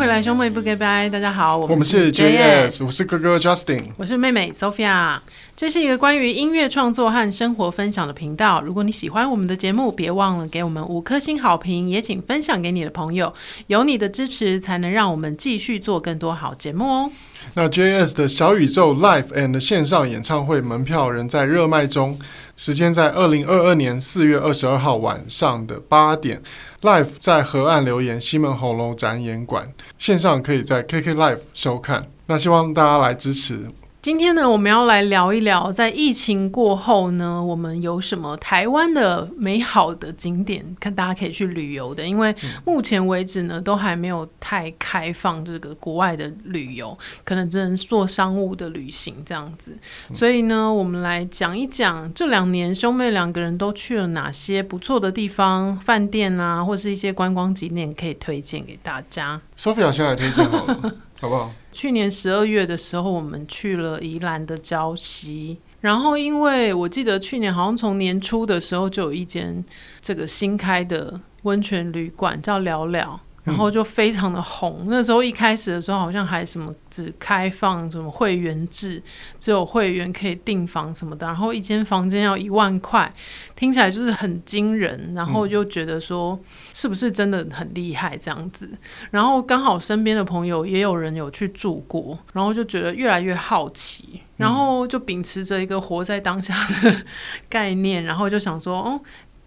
回来，兄妹不 goodbye。大家好，我们是 JS，我是哥哥 Justin，我是妹妹 Sophia。这是一个关于音乐创作和生活分享的频道。如果你喜欢我们的节目，别忘了给我们五颗星好评，也请分享给你的朋友。有你的支持，才能让我们继续做更多好节目哦。那 JS 的小宇宙 Live and 线上演唱会门票仍在热卖中，时间在二零二二年四月二十二号晚上的八点。Live 在河岸留言西门红楼展演馆，线上可以在 KK Live 收看。那希望大家来支持。今天呢，我们要来聊一聊，在疫情过后呢，我们有什么台湾的美好的景点，看大家可以去旅游的。因为目前为止呢，都还没有太开放这个国外的旅游，可能只能做商务的旅行这样子。所以呢，我们来讲一讲这两年兄妹两个人都去了哪些不错的地方、饭店啊，或是一些观光景点可以推荐给大家。Sophia 先来推荐好了，好不好？去年十二月的时候，我们去了宜兰的礁溪，然后因为我记得去年好像从年初的时候就有一间这个新开的温泉旅馆叫聊聊。然后就非常的红，嗯，那时候一开始的时候好像还什么只开放什么会员制，只有会员可以订房什么的，然后一间房间要一万块，听起来就是很惊人，然后就觉得说是不是真的很厉害这样子，然后刚好身边的朋友也有人有去住过，然后就觉得越来越好奇，然后就秉持着一个活在当下的 概念，然后就想说，哦。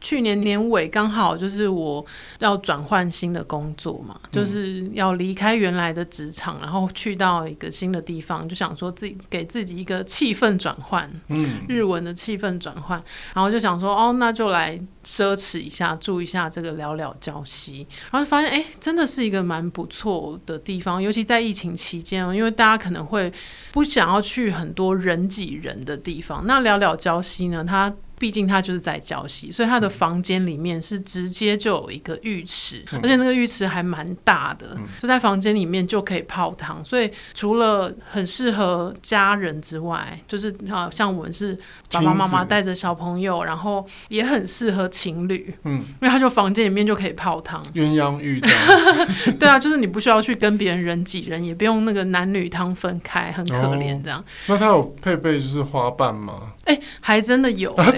去年年尾刚好就是我要转换新的工作嘛，嗯、就是要离开原来的职场，然后去到一个新的地方，就想说自己给自己一个气氛转换，嗯，日文的气氛转换，然后就想说哦，那就来奢侈一下，住一下这个聊聊礁溪，然后就发现哎，真的是一个蛮不错的地方，尤其在疫情期间哦，因为大家可能会不想要去很多人挤人的地方，那聊聊礁溪呢，它。毕竟他就是在礁溪，所以他的房间里面是直接就有一个浴池，嗯、而且那个浴池还蛮大的，嗯、就在房间里面就可以泡汤。所以除了很适合家人之外，就是啊，像我们是爸爸妈妈带着小朋友，然后也很适合情侣，嗯，因为他就房间里面就可以泡汤，鸳鸯浴这样。对啊，就是你不需要去跟别人人挤人，也不用那个男女汤分开，很可怜这样。哦、那他有配备就是花瓣吗？哎、欸，还真的有、欸。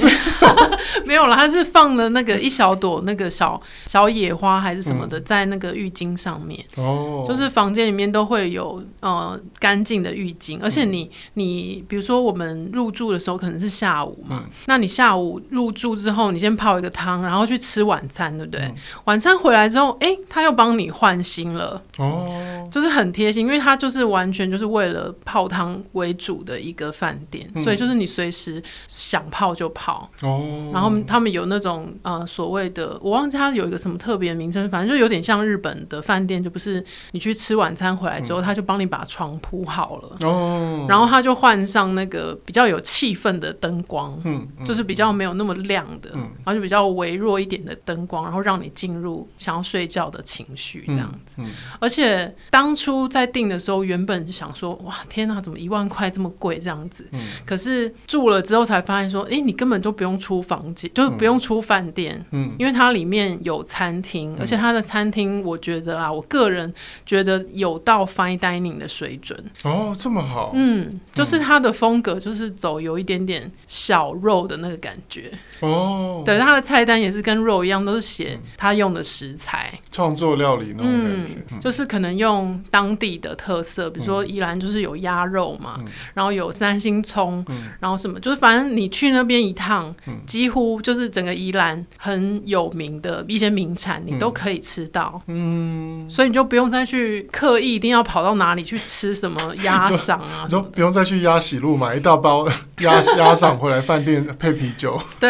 没有了，他是放了那个一小朵那个小小野花还是什么的，在那个浴巾上面。哦、嗯，就是房间里面都会有呃干净的浴巾，而且你你比如说我们入住的时候可能是下午嘛，嗯、那你下午入住之后，你先泡一个汤，然后去吃晚餐，对不对？嗯、晚餐回来之后，哎、欸，他又帮你换新了。哦，就是很贴心，因为他就是完全就是为了泡汤为主的一个饭店，嗯、所以就是你随时想泡就泡。哦，然后他们有那种呃所谓的，我忘记他有一个什么特别名称，反正就有点像日本的饭店，就不是你去吃晚餐回来之后，嗯、他就帮你把床铺好了，哦，然后他就换上那个比较有气氛的灯光，嗯，嗯就是比较没有那么亮的，嗯，然后就比较微弱一点的灯光，然后让你进入想要睡觉的情绪这样子，而且当初在订的时候，原本想说，哇，天哪，怎么一万块这么贵这样子，嗯，可是住了之后才发现说，哎，你根本就不用。出房间就是不用出饭店，嗯，因为它里面有餐厅，嗯、而且它的餐厅我觉得啦，我个人觉得有到 fine dining 的水准。哦，这么好，嗯，就是它的风格就是走有一点点小肉的那个感觉。哦，对，它的菜单也是跟肉一样，都是写它用的食材，创作料理那种感觉，嗯、就是可能用当地的特色，比如说宜兰就是有鸭肉嘛，嗯、然后有三星葱，嗯、然后什么，就是反正你去那边一趟。几乎就是整个宜兰很有名的一些名产，你都可以吃到。嗯，所以你就不用再去刻意一定要跑到哪里去吃什么鸭嗓啊，你就不用再去鸭喜路买一大包鸭 鸭嗓回来饭店配啤酒。对。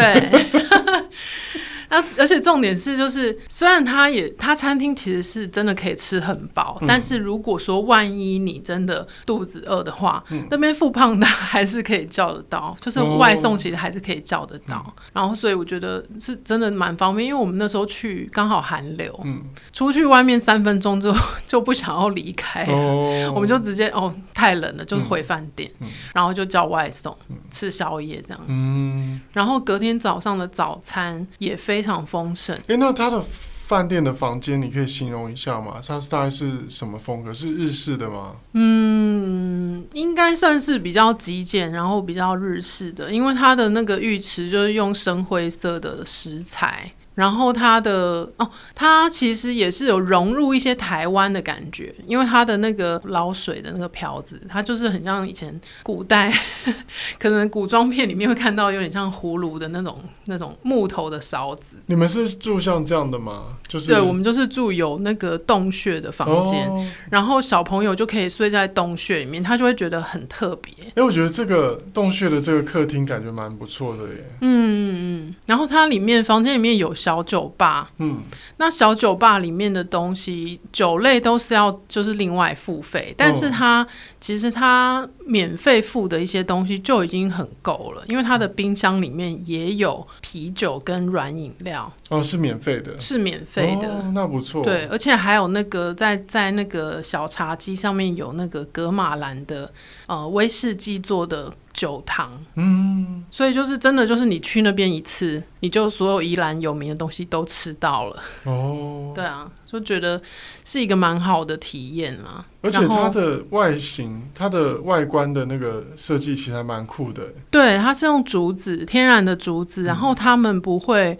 而而且重点是，就是虽然他也他餐厅其实是真的可以吃很饱，嗯、但是如果说万一你真的肚子饿的话，嗯、那边富胖达还是可以叫得到，就是外送其实还是可以叫得到。哦、然后所以我觉得是真的蛮方便，因为我们那时候去刚好寒流，嗯、出去外面三分钟之后就不想要离开，哦、我们就直接哦太冷了，就回饭店，嗯、然后就叫外送、嗯、吃宵夜这样子。嗯、然后隔天早上的早餐也非。非常丰盛。哎，那他的饭店的房间，你可以形容一下吗？它是大概是什么风格？是日式的吗？嗯，应该算是比较极简，然后比较日式的，因为它的那个浴池就是用深灰色的石材。然后它的哦，它其实也是有融入一些台湾的感觉，因为它的那个捞水的那个瓢子，它就是很像以前古代 可能古装片里面会看到有点像葫芦的那种那种木头的勺子。你们是住像这样的吗？就是对，我们就是住有那个洞穴的房间，哦，然后小朋友就可以睡在洞穴里面，他就会觉得很特别。哎，我觉得这个洞穴的这个客厅感觉蛮不错的耶。嗯嗯嗯，然后它里面房间里面有。小酒吧，嗯，那小酒吧里面的东西，酒类都是要就是另外付费，但是它、哦、其实它免费付的一些东西就已经很够了，因为它的冰箱里面也有啤酒跟软饮料，哦，是免费的，是免费的、哦，那不错，对，而且还有那个在在那个小茶几上面有那个格马兰的呃威士忌做的。酒堂，嗯，所以就是真的，就是你去那边一次，你就所有宜兰有名的东西都吃到了。哦，对啊，就觉得是一个蛮好的体验啊。而且它的外形，它的外观的那个设计其实还蛮酷的。对，它是用竹子，天然的竹子，然后他们不会。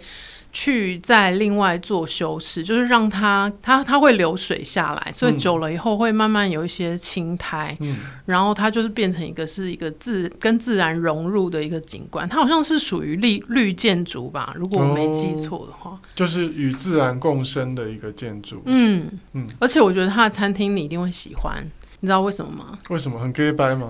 去再另外做修饰，就是让它它它会流水下来，所以久了以后会慢慢有一些青苔，嗯，然后它就是变成一个是一个自跟自然融入的一个景观，它好像是属于绿绿建筑吧，如果我没记错的话，哦，就是与自然共生的一个建筑，嗯嗯，而且我觉得它的餐厅你一定会喜欢。你知道为什么吗？为什么很 gay 掰吗？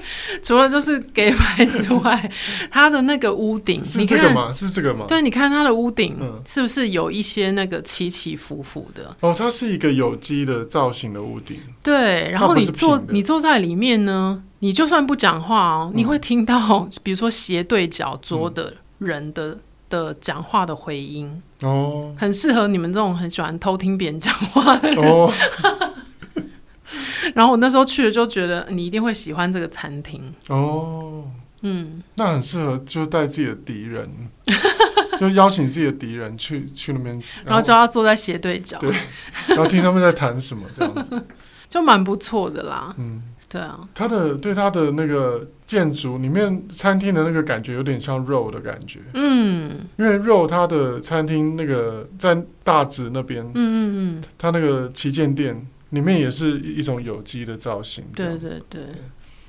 除了就是给牌之外，它的那个屋顶，是这个吗？是这个吗？对，你看它的屋顶是不是有一些那个起起伏伏的？哦，它是一个有机的造型的屋顶。对，然后你坐你坐在里面呢，你就算不讲话哦，嗯，你会听到比如说斜对角桌的人的，嗯，的讲话的回音哦，很适合你们这种很喜欢偷听别人讲话的人哦。然后我那时候去了，就觉得你一定会喜欢这个餐厅哦。嗯，那很适合就带自己的敌人，就邀请自己的敌人去去那边，然后叫他坐在斜对角，对，然后听他们在谈什么这样子，就蛮不错的啦。嗯，对啊，他的对他的那个建筑里面餐厅的那个感觉有点像肉的感觉。嗯，因为肉他的餐厅那个在大直那边，嗯嗯嗯，他那个旗舰店。里面也是一种有机的造型，对对对，对，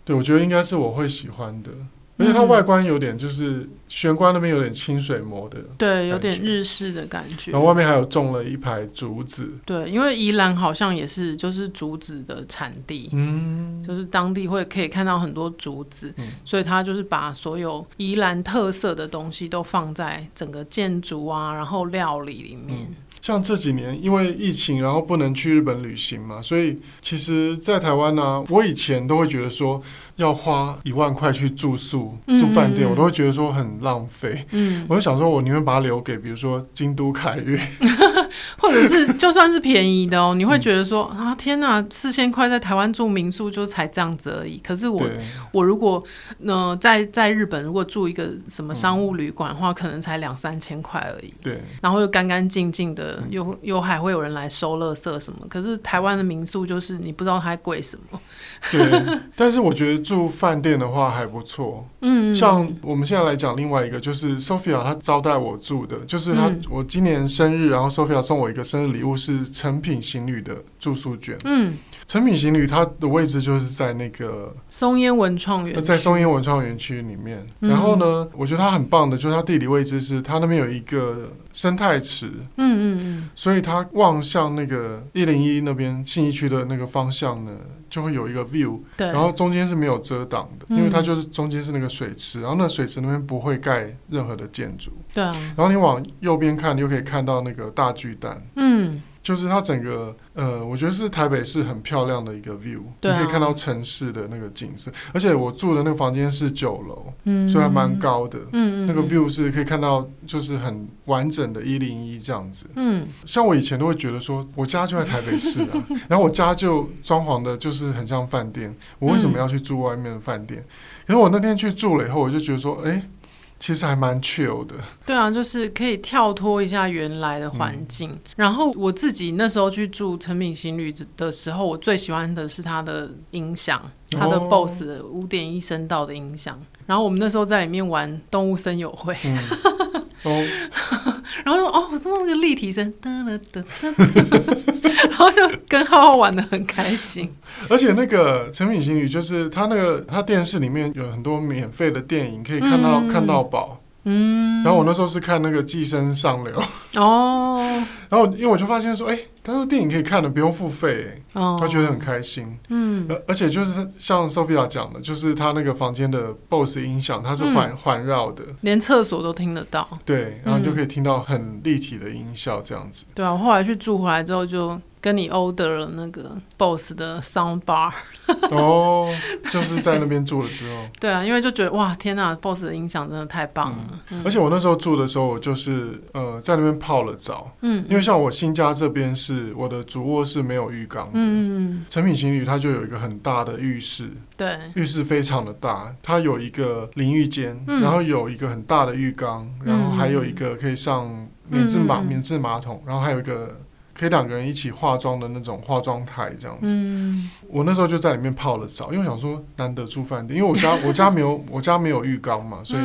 对我觉得应该是我会喜欢的，而且它外观有点就是玄关那边有点清水模的，对，有点日式的感觉。然后外面还有种了一排竹子，对，因为宜兰好像也是就是竹子的产地，嗯，就是当地会可以看到很多竹子，嗯，所以它就是把所有宜兰特色的东西都放在整个建筑啊，然后料理里面。嗯像这几年因为疫情，然后不能去日本旅行嘛，所以其实，在台湾呢、我以前都会觉得说。要花一万块去住宿住饭店，嗯，我都会觉得说很浪费。嗯，我就想说，我宁愿把它留给比如说京都凯悦，或者是就算是便宜的哦，你会觉得说啊，天哪，四千块在台湾住民宿就才这样子而已。可是我我如果呃在在日本如果住一个什么商务旅馆的话，嗯，可能才两三千块而已。对，然后又干干净净的，又又还会有人来收垃圾什么。可是台湾的民宿就是你不知道它贵什么。对，但是我觉得。住饭店的话还不错，嗯，像我们现在来讲另外一个，就是 Sophia 她招待我住的，就是她、嗯、我今年生日，然后 Sophia 送我一个生日礼物是成品行旅的住宿券，嗯，诚品行旅它的位置就是在那个松烟文创园，在松烟文创园区里面，然后呢，我觉得它很棒的，就是它地理位置是它那边有一个生态池，嗯嗯嗯，所以它望向那个一零一那边信义区的那个方向呢。就会有一个 view，对，然后中间是没有遮挡的，因为它就是中间是那个水池，然后那水池那边不会盖任何的建筑，对，然后你往右边看，你就可以看到那个大巨蛋，嗯。就是它整个，呃，我觉得是台北市很漂亮的一个 view，你可以看到城市的那个景色。而且我住的那个房间是九楼，嗯，所以还蛮高的，嗯，那个 view 是可以看到，就是很完整的一零一这样子，嗯。像我以前都会觉得说，我家就在台北市啊，然后我家就装潢的就是很像饭店，我为什么要去住外面的饭店？可是我那天去住了以后，我就觉得说，哎。其实还蛮 chill 的。对啊，就是可以跳脱一下原来的环境。嗯、然后我自己那时候去住成品行旅的时候，我最喜欢的是它的音响，它的 BOSS 的五点一声道的音响。哦、然后我们那时候在里面玩动物森友会。嗯哦，然后就哦，这么那个立体声，然后就跟浩浩玩的很开心。而且那个成品行旅就是他那个他电视里面有很多免费的电影可以看到、嗯、看到饱。嗯，然后我那时候是看那个《寄生上流》哦，然后因为我就发现说，哎，他说电影可以看的，不用付费，哦，他觉得很开心。嗯，而而且就是像 Sophia 讲的，就是他那个房间的 BOSS 音响，它是环环绕的，连厕所都听得到。对，然后就可以听到很立体的音效，这样子。对啊，我后来去住回来之后就。跟你 order 了那个 BOSS 的 sound bar 哦，就是在那边住了之后，对啊，因为就觉得哇，天呐，BOSS 的音响真的太棒了。嗯嗯、而且我那时候住的时候，我就是呃在那边泡了澡，嗯，因为像我新家这边是我的主卧室没有浴缸的，嗯，成品情侣它就有一个很大的浴室，对，浴室非常的大，它有一个淋浴间，嗯、然后有一个很大的浴缸，然后还有一个可以上免治马、嗯、免治马桶，然后还有一个。可以两个人一起化妆的那种化妆台这样子，嗯、我那时候就在里面泡了澡，因为我想说难得住饭店，因为我家 我家没有我家没有浴缸嘛，所以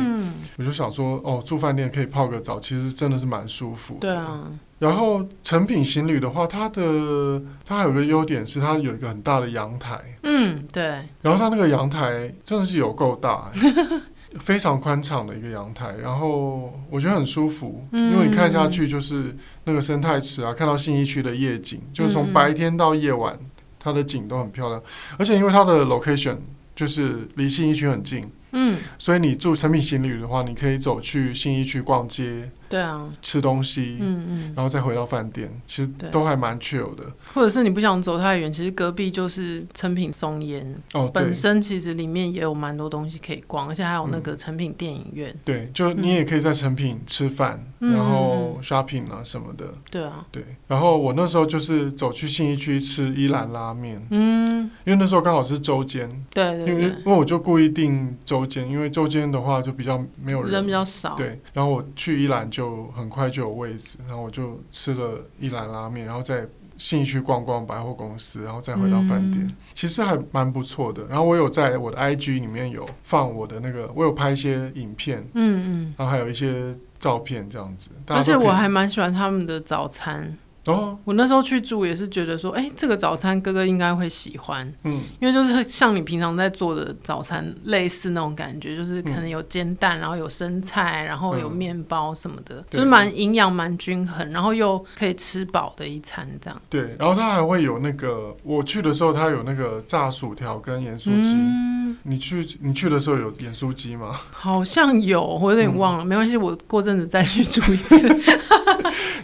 我就想说哦，住饭店可以泡个澡，其实真的是蛮舒服。对啊。然后成品行旅的话，它的它还有个优点是它有一个很大的阳台。嗯，对。然后它那个阳台真的是有够大。非常宽敞的一个阳台，然后我觉得很舒服，嗯、因为你看下去就是那个生态池啊，看到信义区的夜景，就是从白天到夜晚，它的景都很漂亮，而且因为它的 location 就是离信义区很近。嗯，所以你住成品行旅的话，你可以走去信义区逛街，对啊，吃东西，嗯嗯，然后再回到饭店，其实都还蛮 chill 的。或者是你不想走太远，其实隔壁就是成品松烟，哦，本身其实里面也有蛮多东西可以逛，而且还有那个成品电影院。对，就你也可以在成品吃饭，然后 shopping 啊什么的。对啊，对。然后我那时候就是走去信义区吃一兰拉面，嗯，因为那时候刚好是周间，对对，因为因为我就故意订周。间，因为周间的话就比较没有人，人比较少。对，然后我去一兰就很快就有位置，然后我就吃了一兰拉面，然后再信义区逛逛百货公司，然后再回到饭店，嗯、其实还蛮不错的。然后我有在我的 IG 里面有放我的那个，我有拍一些影片，嗯嗯，然后还有一些照片这样子。而且我还蛮喜欢他们的早餐。哦，我那时候去住也是觉得说，哎、欸，这个早餐哥哥应该会喜欢，嗯，因为就是像你平常在做的早餐类似那种感觉，就是可能有煎蛋，嗯、然后有生菜，然后有面包什么的，嗯、就是蛮营养、蛮均衡，然后又可以吃饱的一餐这样。对，然后他还会有那个，我去的时候他有那个炸薯条跟盐酥鸡。嗯、你去你去的时候有点酥鸡吗？好像有，我有点忘了，嗯、没关系，我过阵子再去住一次。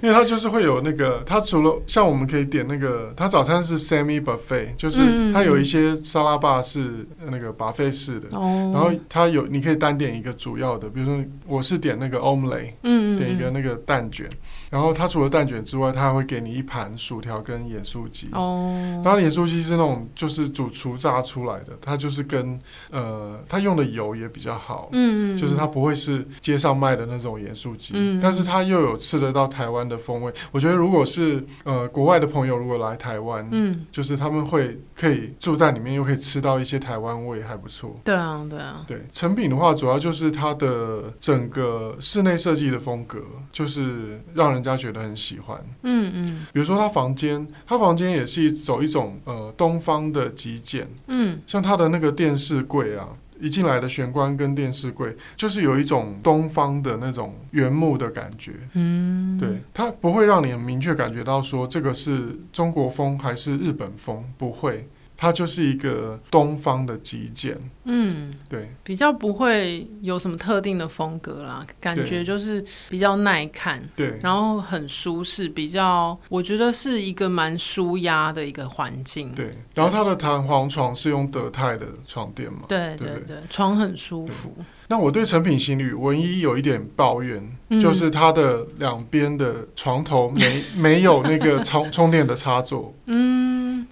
因为它就是会有那个，它除了像我们可以点那个，它早餐是 semi buffet，就是它有一些沙拉吧是那个 buffet 式的，嗯、然后它有你可以单点一个主要的，比如说我是点那个 omelette，嗯，点一个那个蛋卷，然后它除了蛋卷之外，它还会给你一盘薯条跟盐酥鸡。哦，当然盐酥鸡是那种就是主厨炸出来的，它就是跟呃它用的油也比较好，嗯，就是它不会是街上卖的那种盐酥鸡，嗯，但是它又有吃得到台湾的风味。我觉得如果是呃国外的朋友如果来台湾，嗯，就是他们会可以住在里面，又可以吃到一些台湾味，还不错。对啊，对啊，对。成品的话，主要就是它的整个室内设计的风格，就是让人家觉得很喜欢。嗯嗯。比如说他房间，他房间也是走一种呃东方的极简。嗯。像他的那个电视柜啊。一进来的玄关跟电视柜，就是有一种东方的那种原木的感觉。嗯，对，它不会让你很明确感觉到说这个是中国风还是日本风，不会。它就是一个东方的极简，嗯，对，比较不会有什么特定的风格啦，感觉就是比较耐看，对，然后很舒适，比较我觉得是一个蛮舒压的一个环境，对。然后它的弹簧床是用德泰的床垫嘛，对对对，床很舒服。那我对成品行旅唯一有一点抱怨，嗯、就是它的两边的床头没 没有那个充充电的插座，嗯。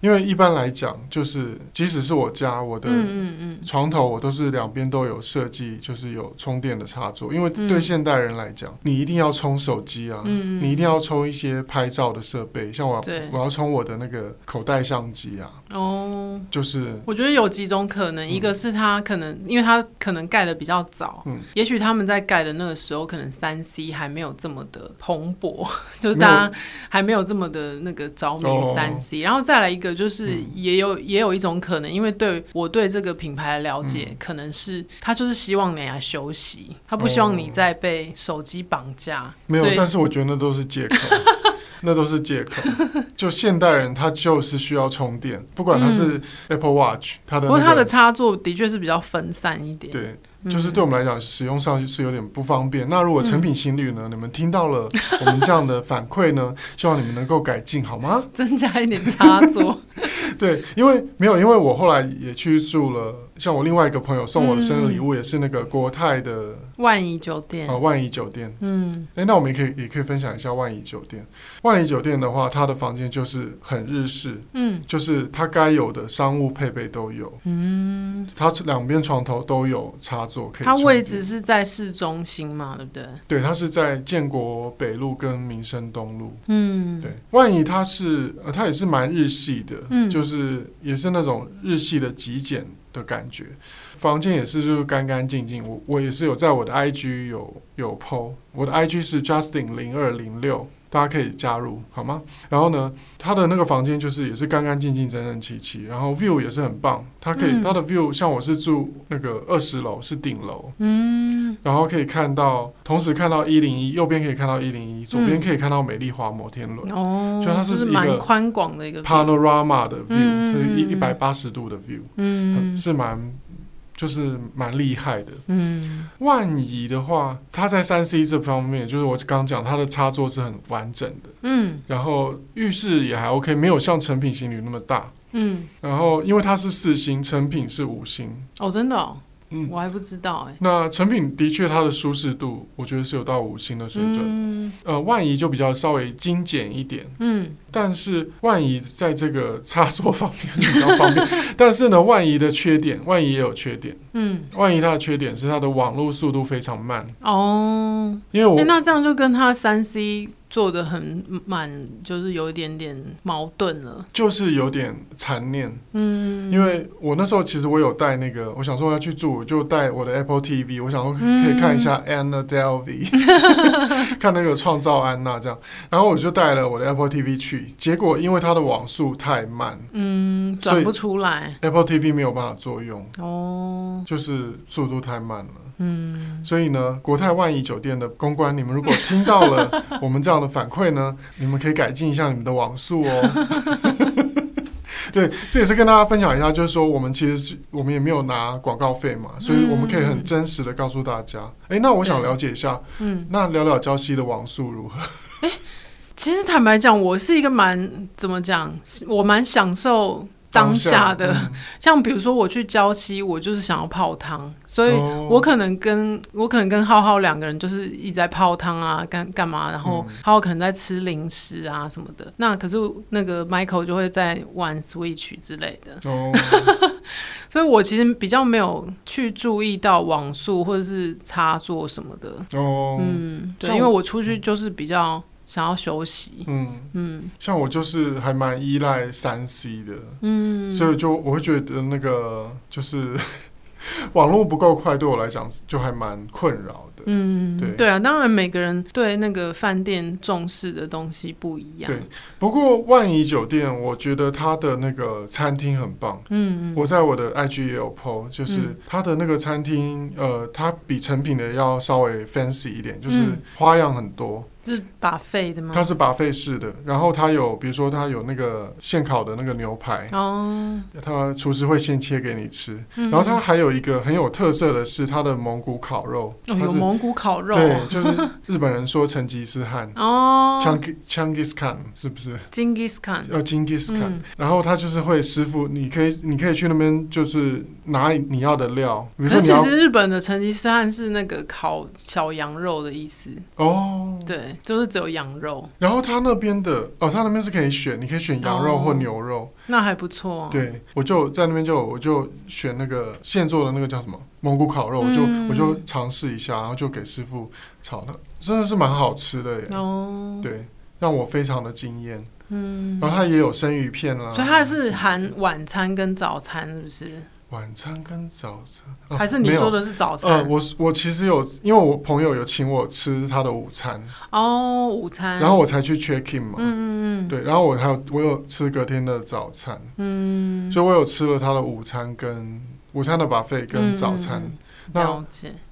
因为一般来讲，就是即使是我家，我的床头我都是两边都有设计，就是有充电的插座。因为对现代人来讲，你一定要充手机啊，你一定要充一些拍照的设备，像我我要充我的那个口袋相机啊。哦，就是我觉得有几种可能，一个是他可能因为他可能盖的比较早，嗯，也许他们在盖的那个时候，可能三 C 还没有这么的蓬勃，就是大家还没有这么的那个着迷于三 C，然后再来一个。就是也有、嗯、也有一种可能，因为对我对这个品牌的了解，嗯、可能是他就是希望你来休息，他不希望你再被手机绑架。没有，但是我觉得那都是借口，那都是借口。就现代人他就是需要充电，不管他是 Apple Watch，他的、那个、不过他的插座的确是比较分散一点。对。就是对我们来讲，使用上是有点不方便。那如果成品心率呢？你们听到了我们这样的反馈呢？希望你们能够改进，好吗？增加一点插座。对，因为没有，因为我后来也去住了。像我另外一个朋友送我的生日礼物，也是那个国泰的万怡酒店啊，万怡酒店。嗯，哎，那我们也可以也可以分享一下万怡酒店。万怡酒店的话，它的房间就是很日式，嗯，就是它该有的商务配备都有。嗯，它两边床头都有插座可以。它位置是在市中心嘛？对不对？对，它是在建国北路跟民生东路。嗯，对。万怡它是呃，它也是蛮日系的，嗯，就是也是那种日系的极简。的感觉，房间也是就是干干净净。我我也是有在我的 IG 有有 po，我的 IG 是 Justin 零二零六。大家可以加入好吗？然后呢，他的那个房间就是也是干干净净、整整齐齐，然后 view 也是很棒。他可以他、嗯、的 view 像我是住那个二十楼，是顶楼，嗯，然后可以看到，同时看到一零一，右边可以看到一零一，左边可以看到美丽华摩天轮。哦，就它是一个蛮宽广的一个 panorama 的 view，一一百八十度的 view，嗯，是蛮。就是蛮厉害的。嗯，万怡的话，它在三 C 这方面，就是我刚讲，它的插座是很完整的。嗯，然后浴室也还 OK，没有像成品行李那么大。嗯，然后因为它是四星，成品是五星。哦，真的哦。嗯，我还不知道哎、欸。那成品的确它的舒适度，我觉得是有到五星的水准。嗯，呃，万怡就比较稍微精简一点。嗯，但是万怡在这个插座方面比较方便，但是呢，万怡的缺点，万怡也有缺点。嗯，万怡它的缺点是它的网络速度非常慢。哦，因为我、欸、那这样就跟它三 C。做的很满，就是有一点点矛盾了，就是有点残念。嗯，因为我那时候其实我有带那个，我想说要去住，就带我的 Apple TV，我想说可以看一下 Anna Delvey，看那个创造安娜这样，然后我就带了我的 Apple TV 去，结果因为它的网速太慢，嗯，转不出来，Apple TV 没有办法作用，哦，就是速度太慢了。嗯，所以呢，国泰万怡酒店的公关，你们如果听到了 我们这样的反馈呢，你们可以改进一下你们的网速哦。对，这也是跟大家分享一下，就是说我们其实是我们也没有拿广告费嘛，所以我们可以很真实的告诉大家。哎、嗯，那我想了解一下，嗯，那聊聊礁溪的网速如何？哎，其实坦白讲，我是一个蛮怎么讲，我蛮享受。当下的，嗯、像比如说我去礁溪，我就是想要泡汤，所以我可能跟我可能跟浩浩两个人就是一直在泡汤啊，干干嘛，然后浩浩可能在吃零食啊什么的。嗯、那可是那个 Michael 就会在玩 Switch 之类的。哦，所以我其实比较没有去注意到网速或者是插座什么的。哦，嗯，对，因为我出去就是比较。想要休息，嗯嗯，像我就是还蛮依赖三 C 的，嗯，所以就我会觉得那个就是 网络不够快，对我来讲就还蛮困扰的，嗯，对。对啊，当然每个人对那个饭店重视的东西不一样，对。不过万怡酒店，我觉得它的那个餐厅很棒，嗯嗯，我在我的 IG 也有 po，就是它的那个餐厅，呃，它比成品的要稍微 fancy 一点，就是花样很多。是 buffet 的吗？它是 buffet 式的，然后它有，比如说它有那个现烤的那个牛排，哦，它厨师会现切给你吃，嗯、然后它还有一个很有特色的是它的蒙古烤肉，哦、有蒙古烤肉，对，就是日本人说成吉思汗。哦。Chang,，Changis Khan 是不是？Genghis Khan，要 Genghis Khan，然后他就是会师傅，你可以你可以去那边就是拿你要的料，比如说你要，其实日本的成吉思汗是那个烤小羊肉的意思。哦，对。对，就是只有羊肉。然后他那边的哦，他那边是可以选，你可以选羊肉或牛肉，哦、那还不错、啊。对，我就在那边就我就选那个现做的那个叫什么蒙古烤肉，我就、嗯、我就尝试一下，然后就给师傅炒的，真的是蛮好吃的耶。哦，对，让我非常的惊艳。嗯，然后它也有生鱼片啦，所以它是含晚餐跟早餐，是不是？晚餐跟早餐，哦、还是你说的是早餐？呃，我我其实有，因为我朋友有请我吃他的午餐。哦，午餐，然后我才去 check in 嘛，嗯嗯对，然后我还有我有吃隔天的早餐，嗯，所以我有吃了他的午餐跟午餐的 buffet 跟早餐，嗯、那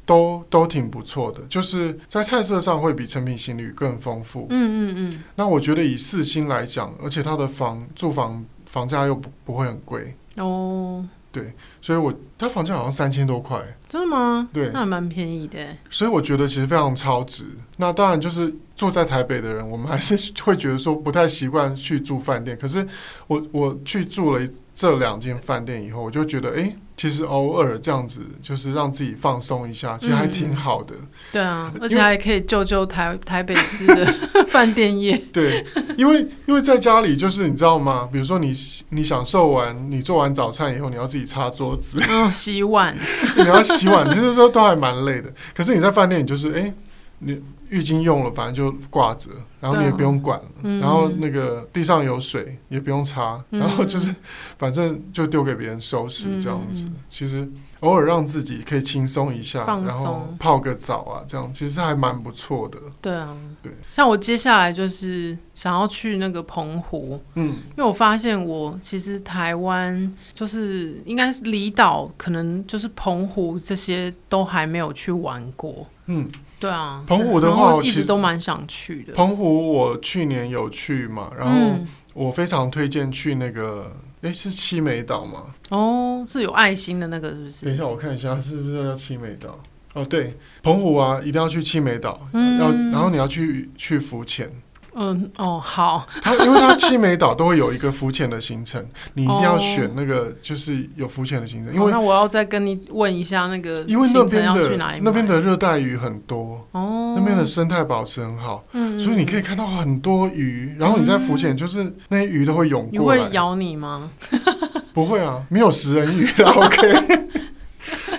都都挺不错的，就是在菜色上会比成品行旅更丰富，嗯嗯嗯，那我觉得以四星来讲，而且他的房住房房价又不不会很贵。哦。对，所以我他房价好像三千多块，真的吗？对，那还蛮便宜的。所以我觉得其实非常超值。那当然就是住在台北的人，我们还是会觉得说不太习惯去住饭店。可是我我去住了这两间饭店以后，我就觉得哎。诶其实偶尔这样子，就是让自己放松一下，其实还挺好的。嗯、对啊，而且还可以救救台台北市的 饭店业。对，因为因为在家里，就是你知道吗？比如说你你享受完，你做完早餐以后，你要自己擦桌子，哦，洗碗，你要洗碗，其实都都还蛮累的。可是你在饭店，你就是哎，你。浴巾用了，反正就挂着，然后你也不用管了，嗯、然后那个地上有水也不用擦，嗯、然后就是反正就丢给别人收拾这样子。嗯、其实偶尔让自己可以轻松一下，然后泡个澡啊，这样其实还蛮不错的。对啊，对。像我接下来就是想要去那个澎湖，嗯，因为我发现我其实台湾就是应该是离岛，可能就是澎湖这些都还没有去玩过，嗯。对啊，澎湖的话，我一直都蛮想去的。澎湖我去年有去嘛，然后我非常推荐去那个，哎、嗯，是七美岛吗？哦，是有爱心的那个，是不是？等一下，我看一下，是不是叫七美岛？哦，对，澎湖啊，一定要去七美岛，嗯，要，然后你要去去浮潜。嗯哦好，它因为它七美岛都会有一个浮潜的行程，你一定要选那个就是有浮潜的行程。因为、哦、那我要再跟你问一下那个，因为那边的那边的热带鱼很多哦，那边的生态保持很好，嗯，所以你可以看到很多鱼，然后你在浮潜，就是那些鱼都会涌过来，会咬你吗？不会啊，没有食人鱼啦，OK。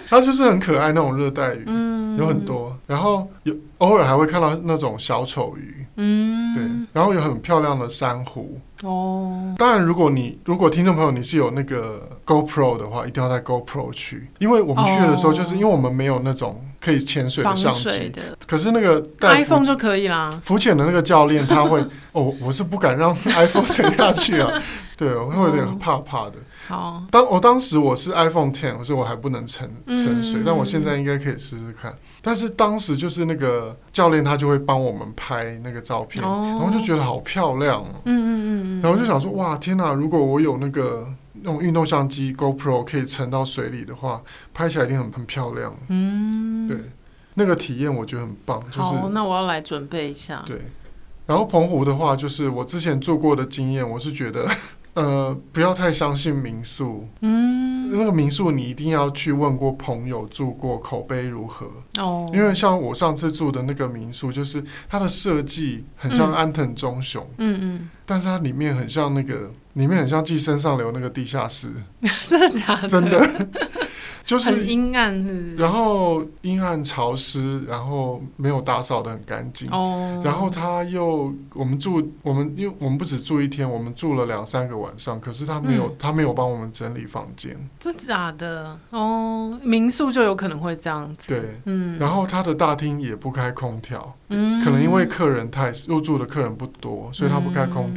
它就是很可爱那种热带鱼，嗯、有很多，然后有偶尔还会看到那种小丑鱼，嗯，对，然后有很漂亮的珊瑚。哦，当然，如果你如果听众朋友你是有那个 GoPro 的话，一定要带 GoPro 去，因为我们去的时候，就是因为我们没有那种可以潜水的相机，可是那个带 iPhone 就可以啦。浮潜的那个教练他会，哦，我是不敢让 iPhone 沉下去啊，对，我会有点怕怕的。好，当我当时我是 iPhone Ten，所以我还不能沉沉水，嗯、但我现在应该可以试试看。但是当时就是那个教练他就会帮我们拍那个照片，哦、然后就觉得好漂亮。嗯嗯嗯，然后就想说，哇，天哪！如果我有那个那种运动相机 GoPro 可以沉到水里的话，拍起来一定很很漂亮。嗯，对，那个体验我觉得很棒。就是，好，那我要来准备一下。对，然后澎湖的话，就是我之前做过的经验，我是觉得。呃，不要太相信民宿。嗯，那个民宿你一定要去问过朋友住过，口碑如何？哦，因为像我上次住的那个民宿，就是它的设计很像安藤忠雄。嗯嗯，但是它里面很像那个，里面很像寄生上流那个地下室。真的假的？真的。就是很阴暗是不是？然后阴暗潮湿，然后没有打扫的很干净。哦。然后他又我们住我们因为我们不止住一天，我们住了两三个晚上。可是他没有、嗯、他没有帮我们整理房间。真假的哦，民宿就有可能会这样子。对，嗯。然后他的大厅也不开空调，嗯，可能因为客人太入住的客人不多，所以他不开空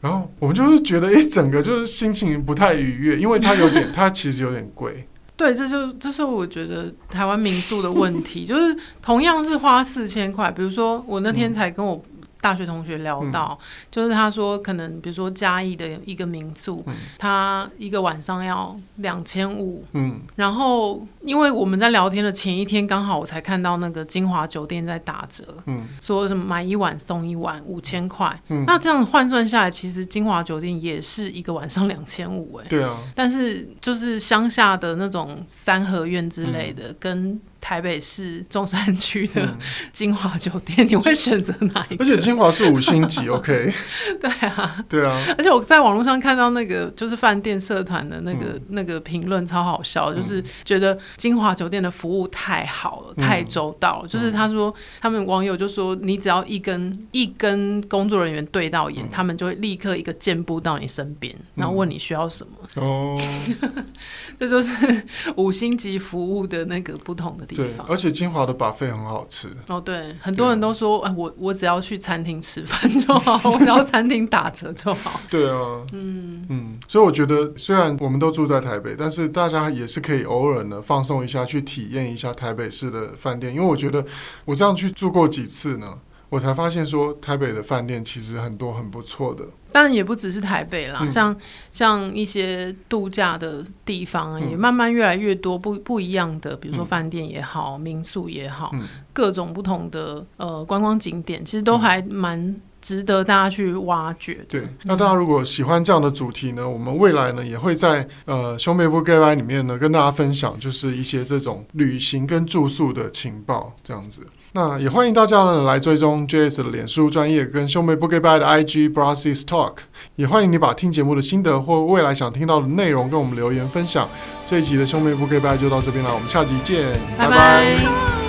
然后我们就是觉得一整个就是心情不太愉悦，因为它有点 它其实有点贵。对，这就这是我觉得台湾民宿的问题，就是同样是花四千块，比如说我那天才跟我。大学同学聊到，嗯、就是他说可能比如说嘉义的一个民宿，嗯、他一个晚上要两千五，嗯，然后因为我们在聊天的前一天，刚好我才看到那个金华酒店在打折，嗯，说什么买一晚送一晚五千块，嗯，那这样换算下来，其实金华酒店也是一个晚上两千五，哎，对啊，但是就是乡下的那种三合院之类的，嗯、跟台北市中山区的金华酒店，嗯、你会选择哪一个？而且金华是五星级，OK？对啊，对啊。而且我在网络上看到那个就是饭店社团的那个、嗯、那个评论超好笑，就是觉得金华酒店的服务太好了，嗯、太周到了。就是他说，他们网友就说，你只要一跟一跟工作人员对到眼，嗯、他们就会立刻一个箭步到你身边，然后问你需要什么。哦，这就是五星级服务的那个不同的地方。对，而且金华的 buffet 很好吃。哦，对，很多人都说，哎、啊，我我只要去餐厅吃饭就好，我只要餐厅打折就好。对啊，嗯嗯，所以我觉得，虽然我们都住在台北，但是大家也是可以偶尔呢放松一下，去体验一下台北市的饭店，因为我觉得我这样去住过几次呢。我才发现说，台北的饭店其实很多很不错的。当然也不只是台北啦，嗯、像像一些度假的地方，也慢慢越来越多不不一样的，比如说饭店也好，嗯、民宿也好，嗯、各种不同的呃观光景点，其实都还蛮值得大家去挖掘。对，那大家如果喜欢这样的主题呢，我们未来呢也会在呃兄妹不 g a y 里面呢跟大家分享，就是一些这种旅行跟住宿的情报这样子。那也欢迎大家呢来追踪 Jazz 的脸书专业跟兄妹不给掰的 IG Brothers Talk，也欢迎你把听节目的心得或未来想听到的内容跟我们留言分享。这一集的兄妹不给掰就到这边了，我们下集见，拜拜。拜拜。